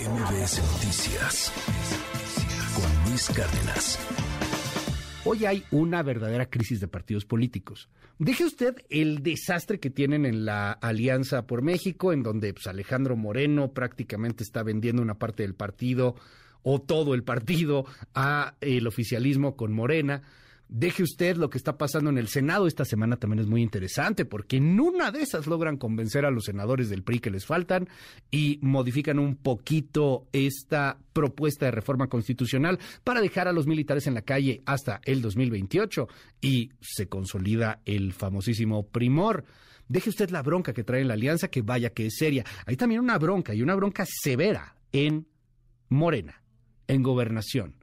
MBS Noticias con Luis Cárdenas. Hoy hay una verdadera crisis de partidos políticos. Deje usted el desastre que tienen en la Alianza por México, en donde pues, Alejandro Moreno prácticamente está vendiendo una parte del partido o todo el partido a el oficialismo con Morena. Deje usted lo que está pasando en el Senado esta semana también es muy interesante porque en una de esas logran convencer a los senadores del PRI que les faltan y modifican un poquito esta propuesta de reforma constitucional para dejar a los militares en la calle hasta el 2028 y se consolida el famosísimo primor. Deje usted la bronca que trae en la alianza, que vaya que es seria. Hay también una bronca y una bronca severa en Morena, en gobernación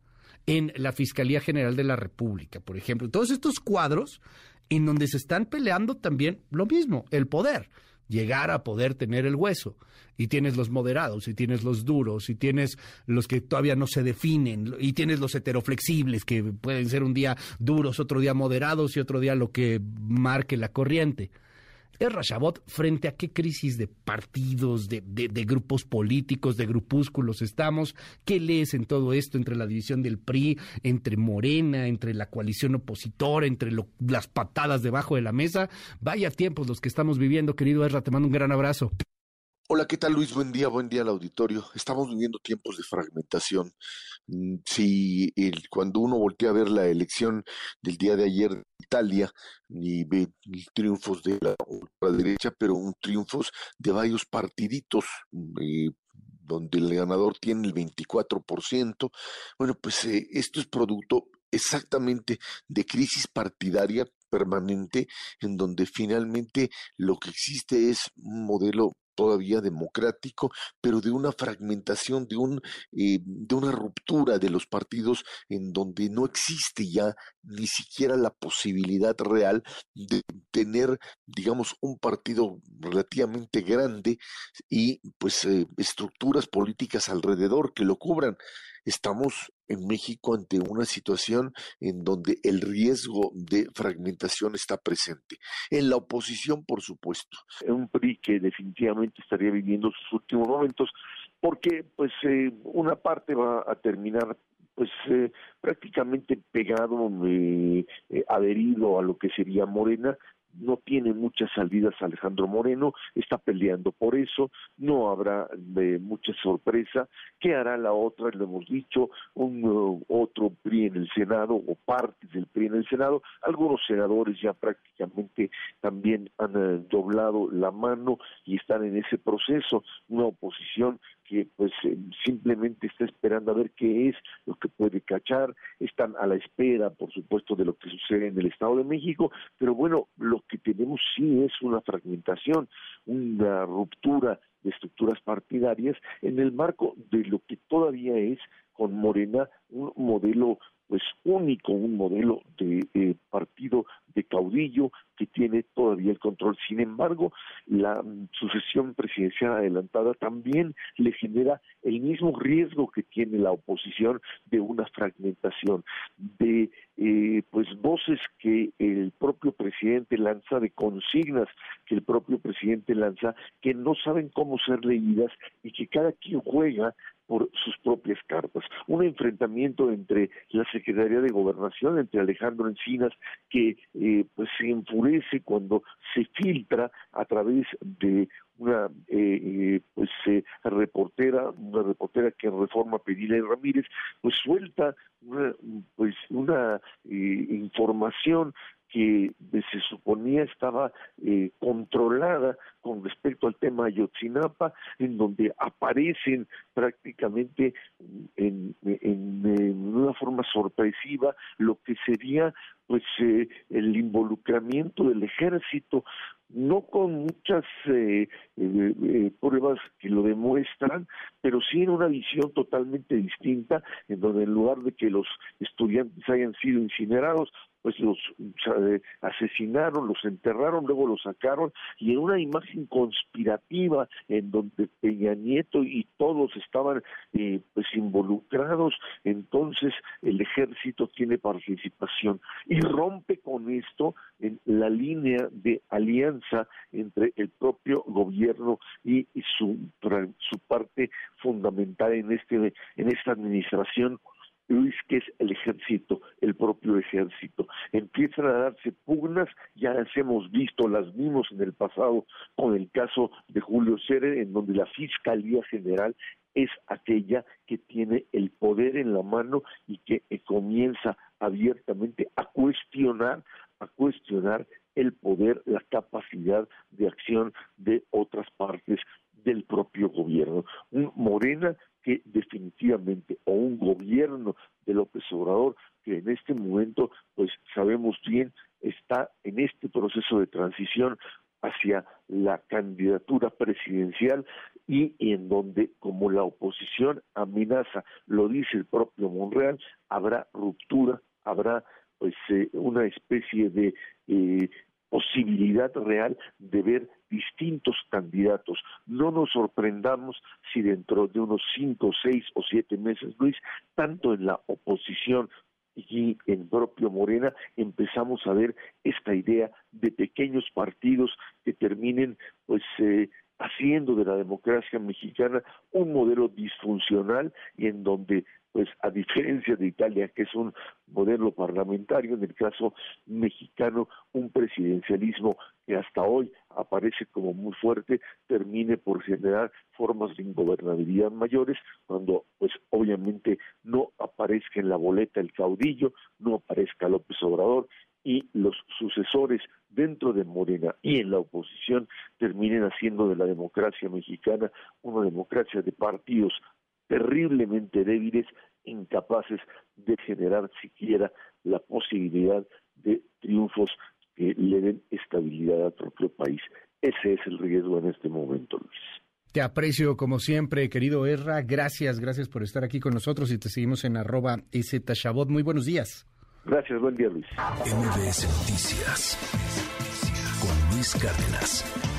en la Fiscalía General de la República, por ejemplo. Todos estos cuadros en donde se están peleando también lo mismo, el poder, llegar a poder tener el hueso. Y tienes los moderados, y tienes los duros, y tienes los que todavía no se definen, y tienes los heteroflexibles, que pueden ser un día duros, otro día moderados y otro día lo que marque la corriente. ¿Es Rashabot frente a qué crisis de partidos, de, grupos políticos, de grupúsculos estamos? ¿Qué lees en todo esto entre la división del PRI, entre Morena, entre la coalición opositora, entre las patadas debajo de la mesa? Vaya tiempos los que estamos viviendo, querido Erra, te mando un gran abrazo. Hola, ¿qué tal Luis? Buen día, buen día al auditorio. Estamos viviendo tiempos de fragmentación. Mm, si cuando uno voltea a ver la elección del día de ayer en Italia y ve triunfos de la, derecha, pero un triunfos de varios partiditos, eh, donde el ganador tiene el 24%, bueno, pues eh, esto es producto exactamente de crisis partidaria permanente en donde finalmente lo que existe es un modelo todavía democrático, pero de una fragmentación, de, un, eh, de una ruptura de los partidos en donde no existe ya ni siquiera la posibilidad real de tener, digamos, un partido relativamente grande y pues eh, estructuras políticas alrededor que lo cubran. Estamos en México ante una situación en donde el riesgo de fragmentación está presente. En la oposición, por supuesto. Un PRI que definitivamente estaría viviendo sus últimos momentos porque pues eh, una parte va a terminar pues eh, prácticamente pegado, eh, adherido a lo que sería Morena, no tiene muchas salidas Alejandro Moreno, está peleando por eso, no habrá de mucha sorpresa. ¿Qué hará la otra? Lo hemos dicho, un uh, otro PRI en el Senado o partes del PRI en el Senado. Algunos senadores ya prácticamente también han uh, doblado la mano y están en ese proceso. Una oposición que pues eh, simplemente está esperando a ver qué es lo que puede cachar, están a la espera, por supuesto, de lo que sucede en el Estado de México, pero bueno, lo que tenemos sí es una fragmentación, una ruptura de estructuras partidarias en el marco de lo que todavía es con Morena un modelo pues único, un modelo de eh, partido de caudillo que tiene todavía el control. Sin embargo, la mm, sucesión presidencial adelantada también le genera el mismo riesgo que tiene la oposición de una fragmentación, de eh, pues voces que el propio presidente lanza, de consignas que el propio presidente lanza, que no saben cómo ser leídas y que cada quien juega por sus propias cartas. Un enfrentamiento entre la Secretaría de Gobernación, entre Alejandro Encinas, que eh, pues se enfurece cuando se filtra a través de una eh, eh pues eh, reportera, una reportera que reforma Pedile Ramírez, pues suelta una, pues una información que se suponía estaba eh, controlada con respecto al tema Ayotzinapa, en donde aparecen prácticamente en, una forma sorpresiva lo que sería pues eh, el involucramiento del ejército no con muchas eh, pruebas que lo demuestran, pero sí en una visión totalmente distinta, en donde en lugar de que los estudiantes hayan sido incinerados, pues los asesinaron, los enterraron, luego los sacaron y en una imagen conspirativa en donde Peña Nieto y todos estaban eh, pues involucrados, entonces el ejército tiene participación y rompe con esto en la línea de alianza entre el propio gobierno y, su, su parte fundamental en este en esta administración Luis, que es el ejército, el propio ejército. Empiezan a darse pugnas, ya las hemos visto, las vimos en el pasado con el caso de Julio Cere, en donde la Fiscalía General es aquella que tiene el poder en la mano y que eh, comienza abiertamente a cuestionar, a cuestionar el poder, la capacidad de acción de otras partes del propio gobierno. Un Morena que definitivamente, o un gobierno de López Obrador, que en este momento, pues sabemos bien, está en este proceso de transición hacia la candidatura presidencial y en donde, como la oposición amenaza, lo dice el propio Monreal, habrá ruptura, habrá pues eh, una especie de eh, posibilidad real de ver distintos candidatos. No nos sorprendamos si dentro de unos cinco, seis o siete meses, Luis, tanto en la oposición y en propio Morena empezamos a ver esta idea de pequeños partidos que terminen pues eh, haciendo de la democracia mexicana un modelo disfuncional y en donde pues a diferencia de Italia, que es un modelo parlamentario, en el caso mexicano, un presidencialismo que hasta hoy aparece como muy fuerte, termine por generar formas de ingobernabilidad mayores, cuando pues obviamente no en la boleta el caudillo, no aparezca López Obrador y los sucesores dentro de Morena y en la oposición terminen haciendo de la democracia mexicana una democracia de partidos terriblemente débiles, incapaces de generar siquiera la posibilidad de triunfos que le den estabilidad al propio país. Ese es el riesgo en este momento, Luis. Te aprecio como siempre, querido Erra. Gracias, gracias por estar aquí con nosotros y te seguimos en arroba Tashabot. Muy buenos días. Gracias, buen día, Luis. MBS Noticias con Luis Cárdenas.